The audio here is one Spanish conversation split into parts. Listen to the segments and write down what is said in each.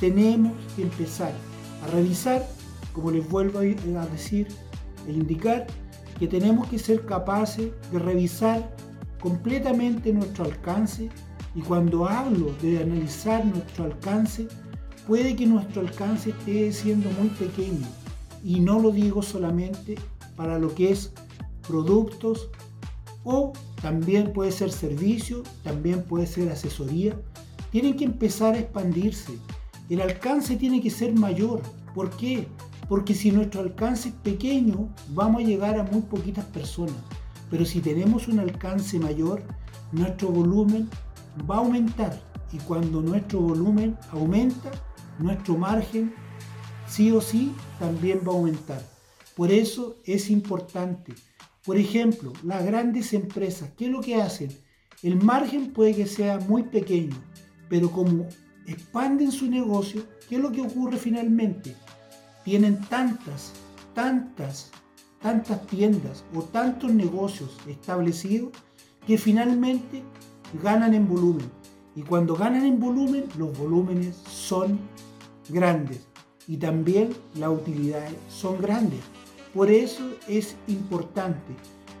tenemos que empezar a revisar, como les vuelvo a decir e indicar, que tenemos que ser capaces de revisar completamente nuestro alcance y cuando hablo de analizar nuestro alcance, puede que nuestro alcance esté siendo muy pequeño y no lo digo solamente para lo que es productos o también puede ser servicio, también puede ser asesoría. Tienen que empezar a expandirse. El alcance tiene que ser mayor. ¿Por qué? Porque si nuestro alcance es pequeño, vamos a llegar a muy poquitas personas. Pero si tenemos un alcance mayor, nuestro volumen va a aumentar. Y cuando nuestro volumen aumenta, nuestro margen sí o sí también va a aumentar. Por eso es importante. Por ejemplo, las grandes empresas, ¿qué es lo que hacen? El margen puede que sea muy pequeño, pero como expanden su negocio, ¿qué es lo que ocurre finalmente? Tienen tantas, tantas, tantas tiendas o tantos negocios establecidos que finalmente ganan en volumen. Y cuando ganan en volumen, los volúmenes son grandes y también las utilidades son grandes. Por eso es importante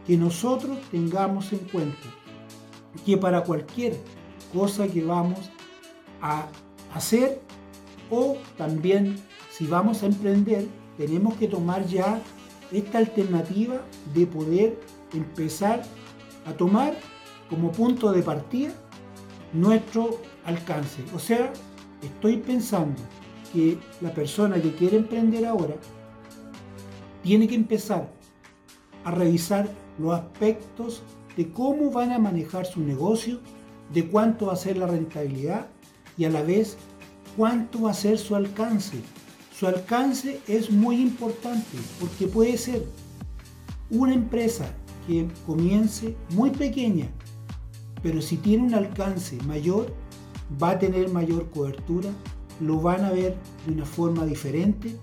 que nosotros tengamos en cuenta que para cualquier cosa que vamos a hacer o también si vamos a emprender, tenemos que tomar ya esta alternativa de poder empezar a tomar como punto de partida nuestro alcance. O sea, estoy pensando que la persona que quiere emprender ahora tiene que empezar a revisar los aspectos de cómo van a manejar su negocio, de cuánto va a ser la rentabilidad y a la vez cuánto va a ser su alcance. Su alcance es muy importante porque puede ser una empresa que comience muy pequeña, pero si tiene un alcance mayor, va a tener mayor cobertura, lo van a ver de una forma diferente.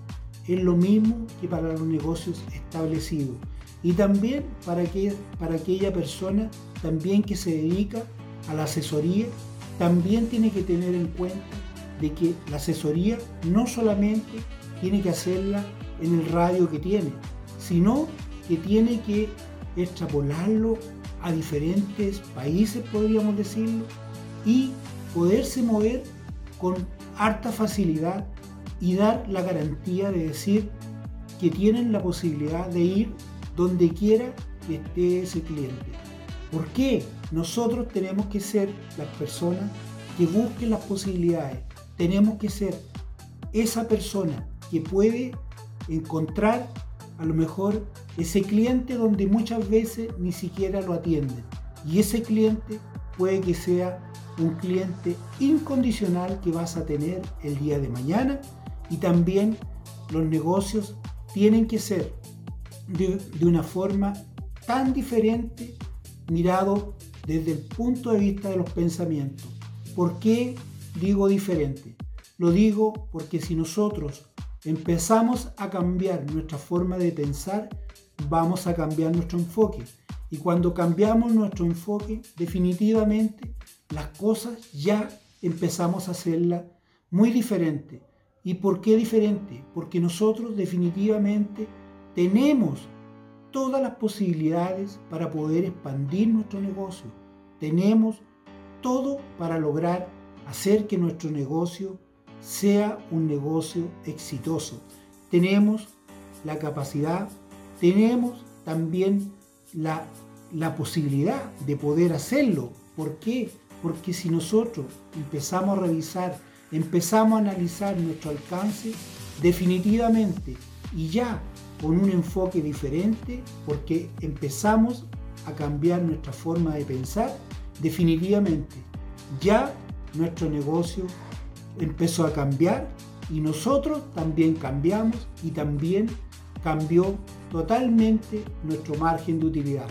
Es lo mismo que para los negocios establecidos. Y también para aquella, para aquella persona también que se dedica a la asesoría, también tiene que tener en cuenta de que la asesoría no solamente tiene que hacerla en el radio que tiene, sino que tiene que extrapolarlo a diferentes países, podríamos decirlo, y poderse mover con harta facilidad y dar la garantía de decir que tienen la posibilidad de ir donde quiera que esté ese cliente. ¿Por qué? Nosotros tenemos que ser las personas que busquen las posibilidades. Tenemos que ser esa persona que puede encontrar a lo mejor ese cliente donde muchas veces ni siquiera lo atienden. Y ese cliente puede que sea un cliente incondicional que vas a tener el día de mañana y también los negocios tienen que ser de, una forma tan diferente mirado desde el punto de vista de los pensamientos. ¿Por qué digo diferente? Lo digo porque si nosotros empezamos a cambiar nuestra forma de pensar, vamos a cambiar nuestro enfoque. Y cuando cambiamos nuestro enfoque, definitivamente las cosas ya empezamos a hacerlas muy diferente. ¿Y por qué diferente? Porque nosotros definitivamente tenemos todas las posibilidades para poder expandir nuestro negocio. Tenemos todo para lograr hacer que nuestro negocio sea un negocio exitoso. Tenemos la capacidad, tenemos también la, la posibilidad de poder hacerlo. ¿Por qué? Porque si nosotros empezamos a revisar, empezamos a analizar nuestro alcance, definitivamente y ya con un enfoque diferente, porque empezamos a cambiar nuestra forma de pensar, definitivamente ya nuestro negocio empezó a cambiar y nosotros también cambiamos y también cambió totalmente nuestro margen de utilidad.